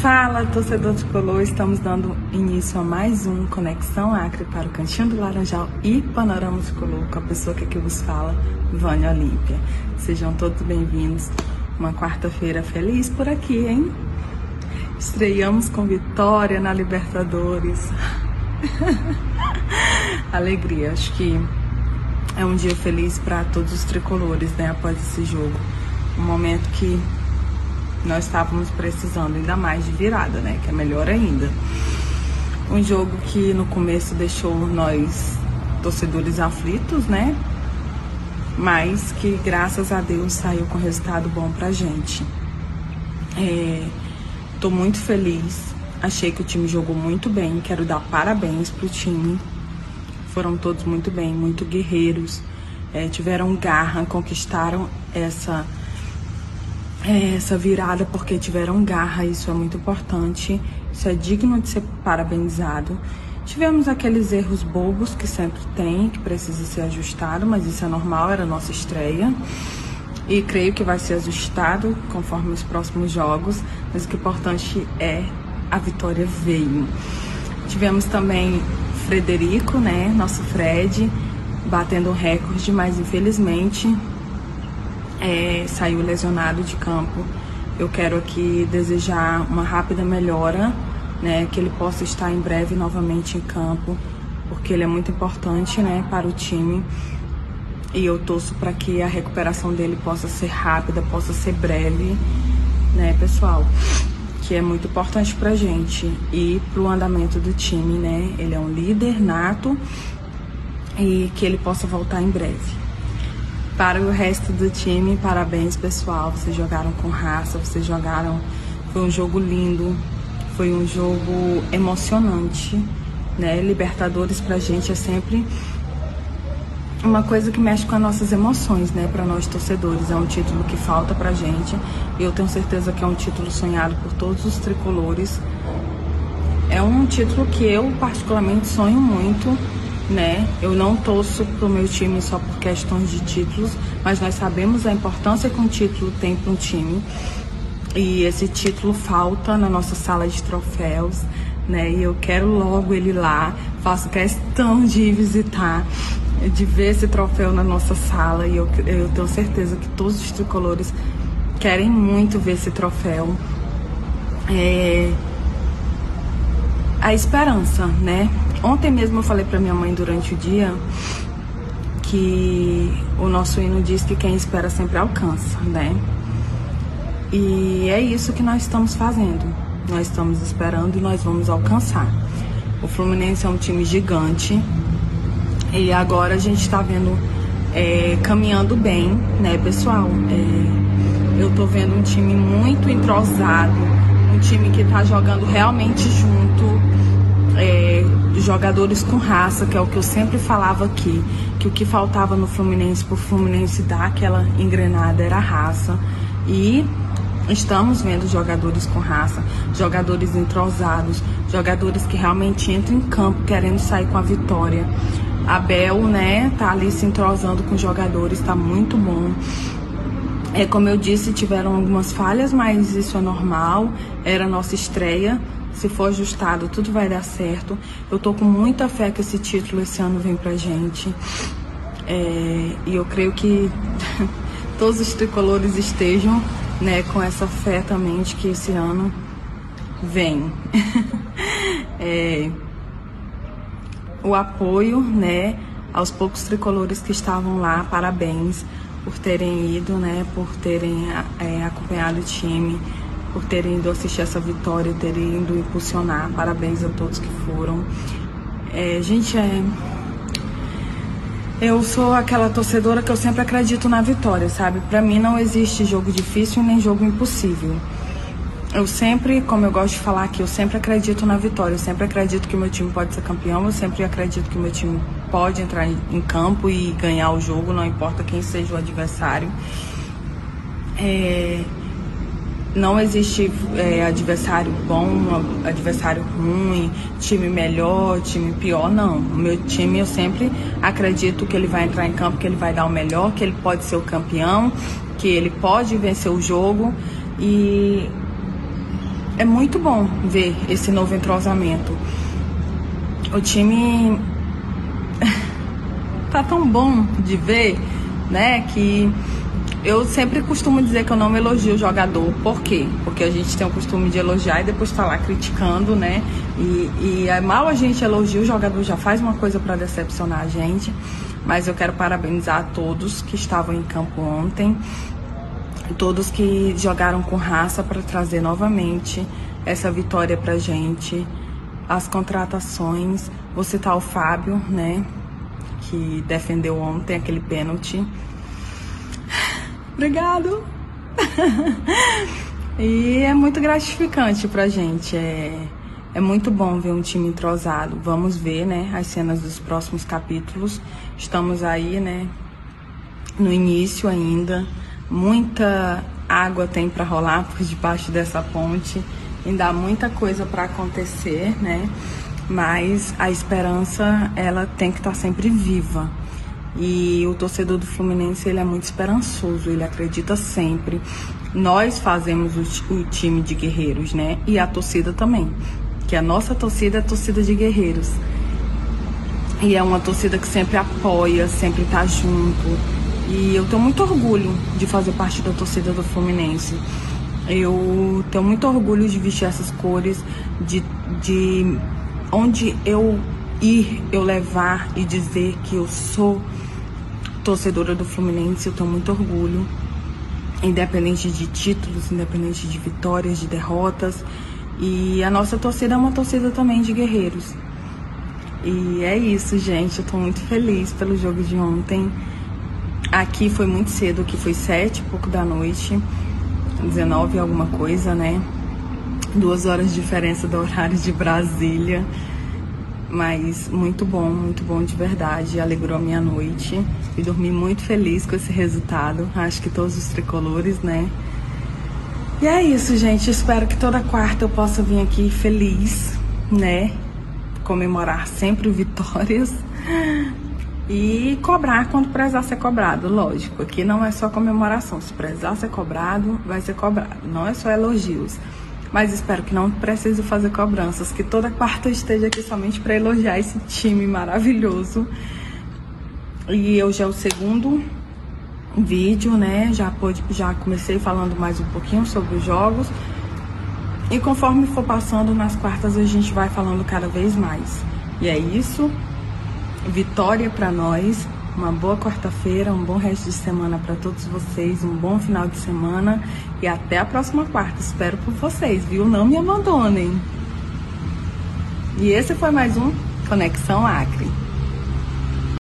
Fala, torcedor tricolor! Estamos dando início a mais um Conexão Acre para o Cantinho do Laranjal e Panorama Tricolor com a pessoa que aqui vos fala, Vânia Olímpia. Sejam todos bem-vindos. Uma quarta-feira feliz por aqui, hein? Estreamos com vitória na Libertadores. Alegria, acho que é um dia feliz para todos os tricolores, né? Após esse jogo. Um momento que nós estávamos precisando ainda mais de virada, né? Que é melhor ainda. Um jogo que no começo deixou nós torcedores aflitos, né? Mas que graças a Deus saiu com resultado bom pra gente. É, tô muito feliz. Achei que o time jogou muito bem. Quero dar parabéns pro time. Foram todos muito bem, muito guerreiros. É, tiveram garra, conquistaram essa essa virada porque tiveram garra, isso é muito importante, isso é digno de ser parabenizado. Tivemos aqueles erros bobos que sempre tem, que precisa ser ajustado, mas isso é normal, era nossa estreia. E creio que vai ser ajustado conforme os próximos jogos, mas o que é importante é a vitória veio. Tivemos também Frederico, né, nosso Fred, batendo um recorde, mas infelizmente é, saiu lesionado de campo. Eu quero aqui desejar uma rápida melhora, né, que ele possa estar em breve novamente em campo, porque ele é muito importante, né, para o time. E eu torço para que a recuperação dele possa ser rápida, possa ser breve, né, pessoal? Que é muito importante pra gente e pro andamento do time, né? Ele é um líder nato e que ele possa voltar em breve. Para o resto do time, parabéns pessoal. Vocês jogaram com raça, vocês jogaram. Foi um jogo lindo, foi um jogo emocionante, né? Libertadores pra gente é sempre uma coisa que mexe com as nossas emoções, né, para nós torcedores. É um título que falta pra gente. E eu tenho certeza que é um título sonhado por todos os tricolores. É um título que eu particularmente sonho muito né? Eu não torço pro meu time só por questões de títulos, mas nós sabemos a importância que um título tem para um time. E esse título falta na nossa sala de troféus, né? E eu quero logo ele lá. Faço questão de visitar, de ver esse troféu na nossa sala. E eu, eu tenho certeza que todos os tricolores querem muito ver esse troféu. É... A esperança, né? Ontem mesmo eu falei para minha mãe durante o dia que o nosso hino diz que quem espera sempre alcança, né? E é isso que nós estamos fazendo. Nós estamos esperando e nós vamos alcançar. O Fluminense é um time gigante e agora a gente está vendo é, caminhando bem, né, pessoal? É, eu tô vendo um time muito entrosado, um time que tá jogando realmente junto. Jogadores com raça, que é o que eu sempre falava aqui, que o que faltava no Fluminense para o Fluminense dar aquela engrenada era raça. E estamos vendo jogadores com raça, jogadores entrosados, jogadores que realmente entram em campo querendo sair com a vitória. Abel, né, tá ali se entrosando com jogadores, tá muito bom. É como eu disse, tiveram algumas falhas, mas isso é normal. Era nossa estreia se for ajustado, tudo vai dar certo. Eu tô com muita fé que esse título esse ano vem pra gente. É, e eu creio que todos os tricolores estejam né, com essa fé também de que esse ano vem. é, o apoio né, aos poucos tricolores que estavam lá, parabéns por terem ido, né, por terem é, acompanhado o time por terem ido assistir essa vitória, terem ido impulsionar. Parabéns a todos que foram. É, gente, é. Eu sou aquela torcedora que eu sempre acredito na vitória, sabe? Para mim não existe jogo difícil nem jogo impossível. Eu sempre, como eu gosto de falar aqui, eu sempre acredito na vitória. Eu sempre acredito que meu time pode ser campeão. Eu sempre acredito que meu time pode entrar em campo e ganhar o jogo, não importa quem seja o adversário. É, não existe é, adversário bom, adversário ruim, time melhor, time pior, não. O meu time eu sempre acredito que ele vai entrar em campo, que ele vai dar o melhor, que ele pode ser o campeão, que ele pode vencer o jogo e é muito bom ver esse novo entrosamento. O time tá tão bom de ver, né, que eu sempre costumo dizer que eu não elogio o jogador. Por quê? Porque a gente tem o costume de elogiar e depois tá lá criticando, né? E, e é mal a gente elogia, o jogador já faz uma coisa para decepcionar a gente. Mas eu quero parabenizar a todos que estavam em campo ontem, todos que jogaram com raça para trazer novamente essa vitória pra gente. As contratações, vou citar o Fábio, né? Que defendeu ontem aquele pênalti Obrigado. e é muito gratificante pra gente. É, é muito bom ver um time entrosado. Vamos ver, né, as cenas dos próximos capítulos. Estamos aí, né, no início ainda. Muita água tem para rolar por debaixo dessa ponte. Ainda há muita coisa para acontecer, né? Mas a esperança, ela tem que estar tá sempre viva. E o torcedor do Fluminense ele é muito esperançoso, ele acredita sempre. Nós fazemos o, o time de guerreiros, né? E a torcida também. Que a nossa torcida é a torcida de guerreiros. E é uma torcida que sempre apoia, sempre tá junto. E eu tenho muito orgulho de fazer parte da torcida do Fluminense. Eu tenho muito orgulho de vestir essas cores, de, de onde eu ir, eu levar e dizer que eu sou torcedora do Fluminense, eu tenho muito orgulho. Independente de títulos, independente de vitórias, de derrotas. E a nossa torcida é uma torcida também de guerreiros. E é isso, gente. Eu tô muito feliz pelo jogo de ontem. Aqui foi muito cedo, aqui foi sete pouco da noite. 19 alguma coisa, né? Duas horas de diferença do horário de Brasília. Mas muito bom, muito bom de verdade. Alegrou a minha noite. E dormi muito feliz com esse resultado. Acho que todos os tricolores, né? E é isso, gente. Espero que toda quarta eu possa vir aqui feliz, né? Comemorar sempre vitórias. E cobrar quando precisar ser cobrado, lógico. Aqui não é só comemoração. Se precisar ser cobrado, vai ser cobrado. Não é só elogios mas espero que não precise fazer cobranças, que toda quarta eu esteja aqui somente para elogiar esse time maravilhoso. E hoje é o segundo vídeo, né? Já, pode, já comecei falando mais um pouquinho sobre os jogos. E conforme for passando nas quartas, a gente vai falando cada vez mais. E é isso. Vitória para nós. Uma boa quarta-feira, um bom resto de semana para todos vocês, um bom final de semana e até a próxima quarta. Espero por vocês, viu? Não me abandonem. E esse foi mais um Conexão Acre.